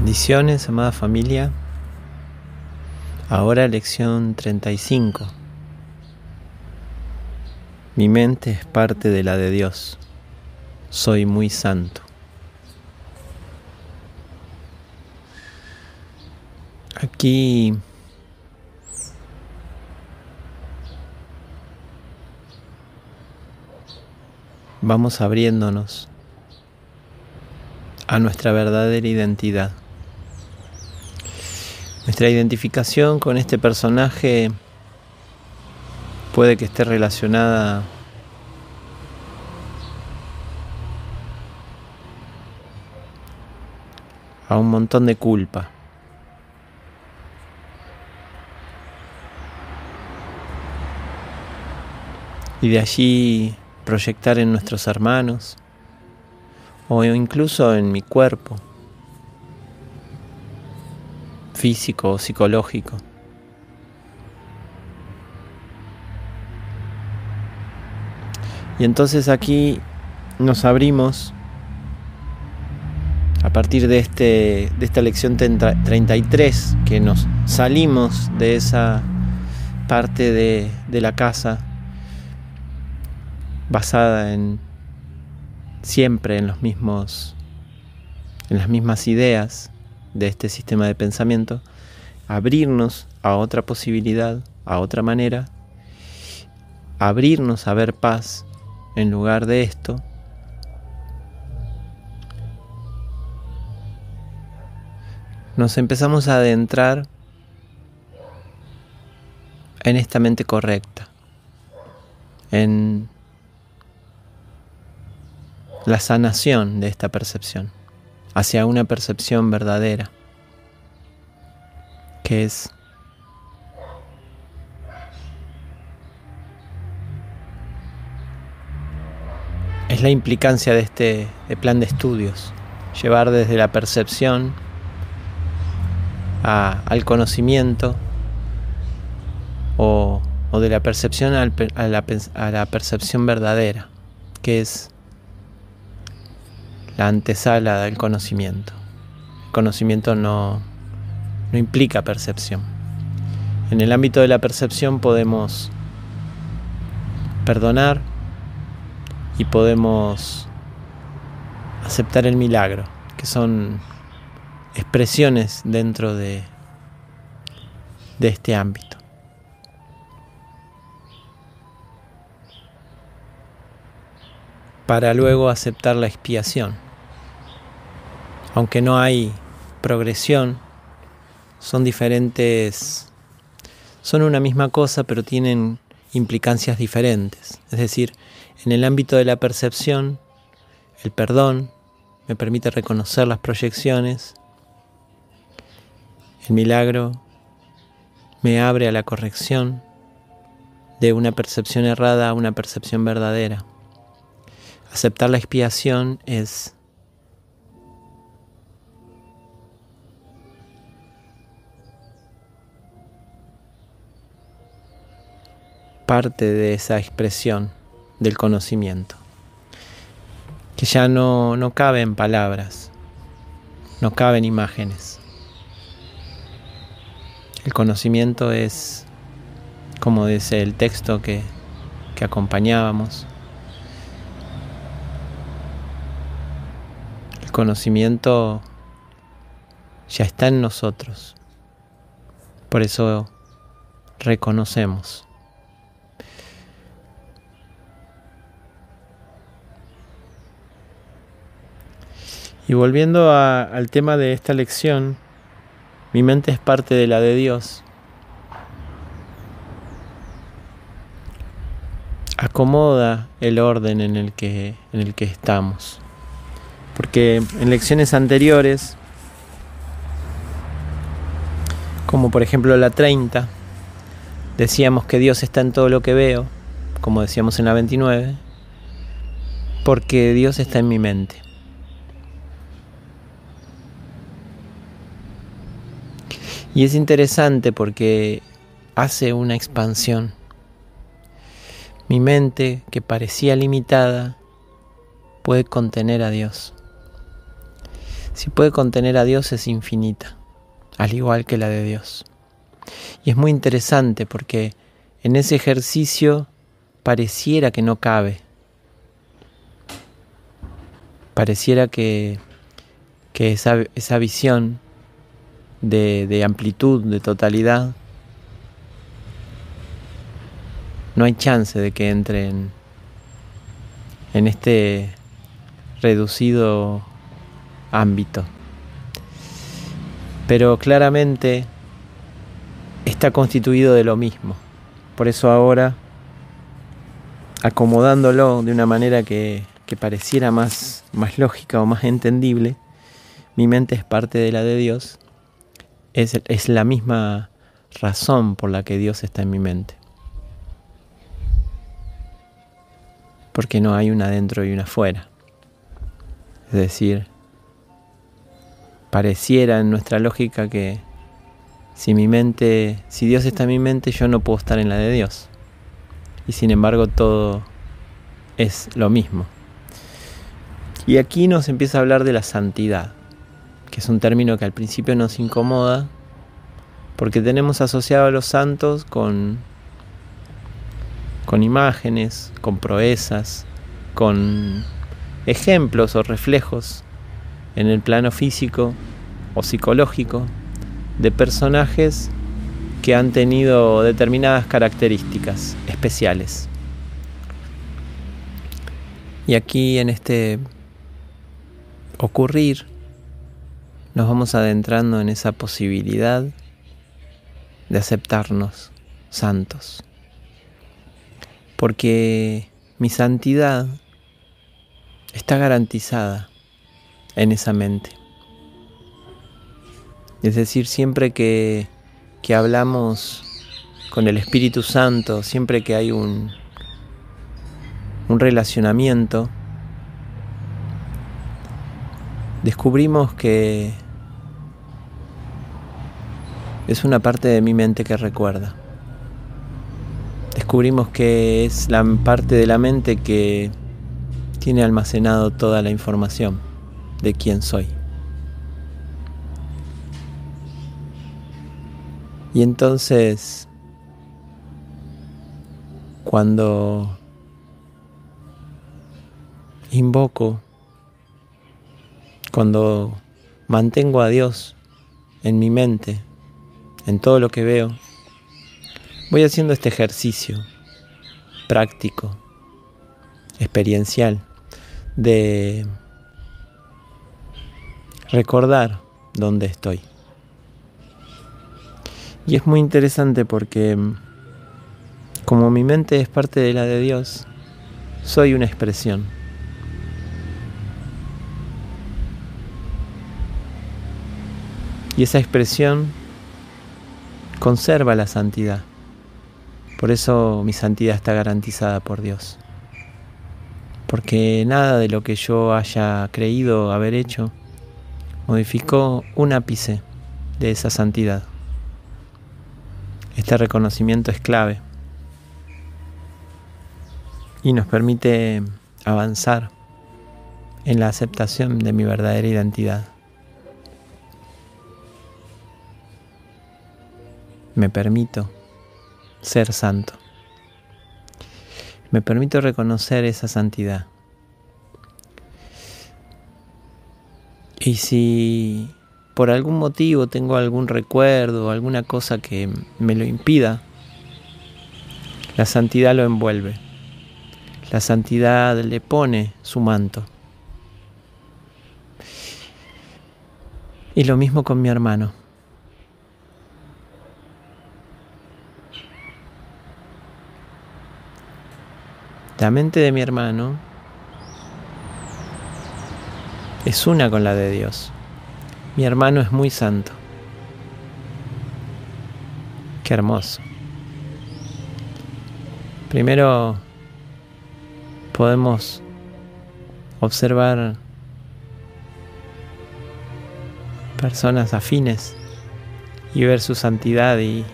Bendiciones, amada familia. Ahora lección 35. Mi mente es parte de la de Dios. Soy muy santo. Aquí vamos abriéndonos a nuestra verdadera identidad. Nuestra identificación con este personaje puede que esté relacionada a un montón de culpa. Y de allí proyectar en nuestros hermanos o incluso en mi cuerpo físico o psicológico. Y entonces aquí nos abrimos a partir de, este, de esta lección 33, que nos salimos de esa parte de, de la casa basada en siempre en los mismos en las mismas ideas de este sistema de pensamiento, abrirnos a otra posibilidad, a otra manera, abrirnos a ver paz en lugar de esto, nos empezamos a adentrar en esta mente correcta, en la sanación de esta percepción hacia una percepción verdadera, que es es la implicancia de este plan de estudios, llevar desde la percepción al conocimiento o, de la percepción a, la, a la percepción verdadera, que es la antesala del conocimiento. El conocimiento no, no implica percepción. En el ámbito de la percepción podemos perdonar y podemos aceptar el milagro, que son expresiones dentro de, de este ámbito. Para luego aceptar la expiación aunque no hay progresión, son diferentes, son una misma cosa, pero tienen implicancias diferentes. Es decir, en el ámbito de la percepción, el perdón me permite reconocer las proyecciones, el milagro me abre a la corrección de una percepción errada a una percepción verdadera. Aceptar la expiación es parte de esa expresión del conocimiento, que ya no, no cabe en palabras, no cabe en imágenes. El conocimiento es, como dice el texto que, que acompañábamos, el conocimiento ya está en nosotros. Por eso reconocemos. Y volviendo al tema de esta lección, mi mente es parte de la de Dios. Acomoda el orden en el que, en el que estamos. Porque en lecciones anteriores, como por ejemplo la 30, decíamos que Dios está en todo lo que veo, como decíamos en la 29, porque Dios está en mi mente. Y es interesante porque hace una expansión. Mi mente, que parecía limitada, puede contener a Dios. si puede contener a Dios es infinita, al igual que la de Dios. Y es muy interesante porque en ese ejercicio pareciera que no cabe. Pareciera que, que esa, esa visión de, de amplitud, de totalidad, no hay chance de que entre en, en este reducido ámbito. Pero claramente está constituido de lo mismo. Por eso ahora, acomodándolo de una manera que, que pareciera más, más lógica o más entendible, mi mente es parte de la de Dios, es, es la misma razón por la que Dios está en mi mente. Porque no hay una dentro y una fuera. Es decir, pareciera en nuestra lógica que si mi mente, si Dios está en mi mente, yo no puedo estar en la de Dios. Y sin embargo todo es lo mismo. Y aquí nos empieza a hablar de la santidad, que es un término que al principio nos incomoda, porque tenemos asociado a los santos con, con imágenes, con proezas, con ejemplos o reflejos en el plano físico o psicológico de personajes que han tenido determinadas características especiales. Y aquí en este ocurrir nos vamos adentrando en esa posibilidad de aceptarnos santos. Porque mi santidad está garantizada en esa mente. Es decir, siempre que, que hablamos con el Espíritu Santo, siempre que hay un, un relacionamiento, descubrimos que es una parte de mi mente que recuerda. Descubrimos que es la parte de la mente que tiene almacenado toda la información de quién soy. Y entonces, cuando invoco, cuando mantengo a Dios en mi mente, en todo lo que veo, voy haciendo este ejercicio práctico, experiencial, de recordar dónde estoy. Y es muy interesante porque como mi mente es parte de la de Dios, soy una expresión. Y esa expresión conserva la santidad. Por eso mi santidad está garantizada por Dios. Porque nada de lo que yo haya creído haber hecho modificó un ápice de esa santidad. Este reconocimiento es clave y nos permite avanzar en la aceptación de mi verdadera identidad. Me permito ser santo. Me permito reconocer esa santidad. Y si por algún motivo tengo algún recuerdo, alguna cosa que me lo impida, la santidad lo envuelve. La santidad le pone su manto. Y lo mismo con mi hermano. La mente de mi hermano es una con la de Dios. Mi hermano es muy santo. Qué hermoso. Primero podemos observar personas afines y ver su santidad y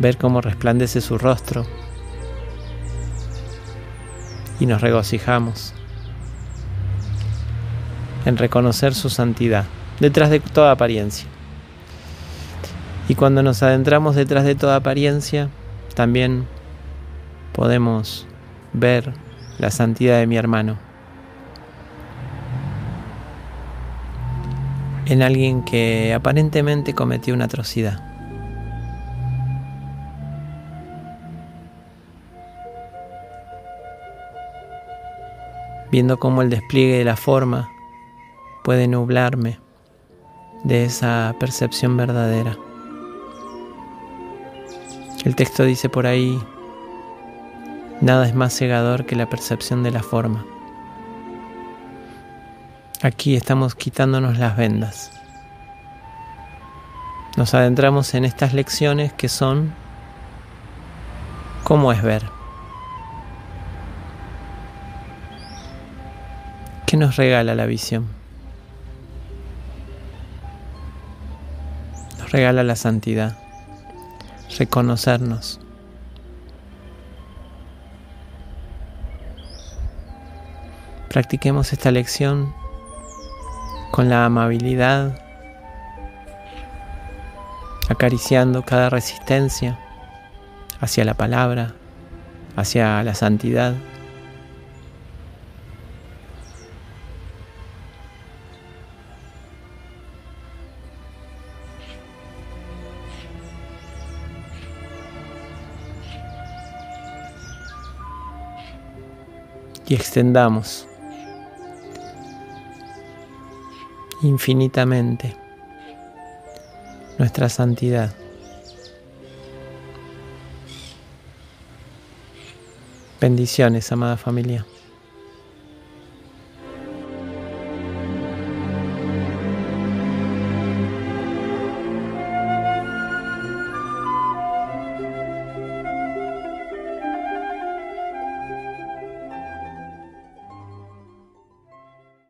ver cómo resplandece su rostro y nos regocijamos en reconocer su santidad, detrás de toda apariencia. Y cuando nos adentramos detrás de toda apariencia, también podemos ver la santidad de mi hermano. En alguien que aparentemente cometió una atrocidad. Viendo cómo el despliegue de la forma puede nublarme de esa percepción verdadera. El texto dice por ahí, nada es más cegador que la percepción de la forma. Aquí estamos quitándonos las vendas. Nos adentramos en estas lecciones que son cómo es ver. ¿Qué nos regala la visión? Nos regala la santidad reconocernos. Practiquemos esta lección con la amabilidad, acariciando cada resistencia hacia la palabra, hacia la santidad. Y extendamos infinitamente nuestra santidad. Bendiciones, amada familia.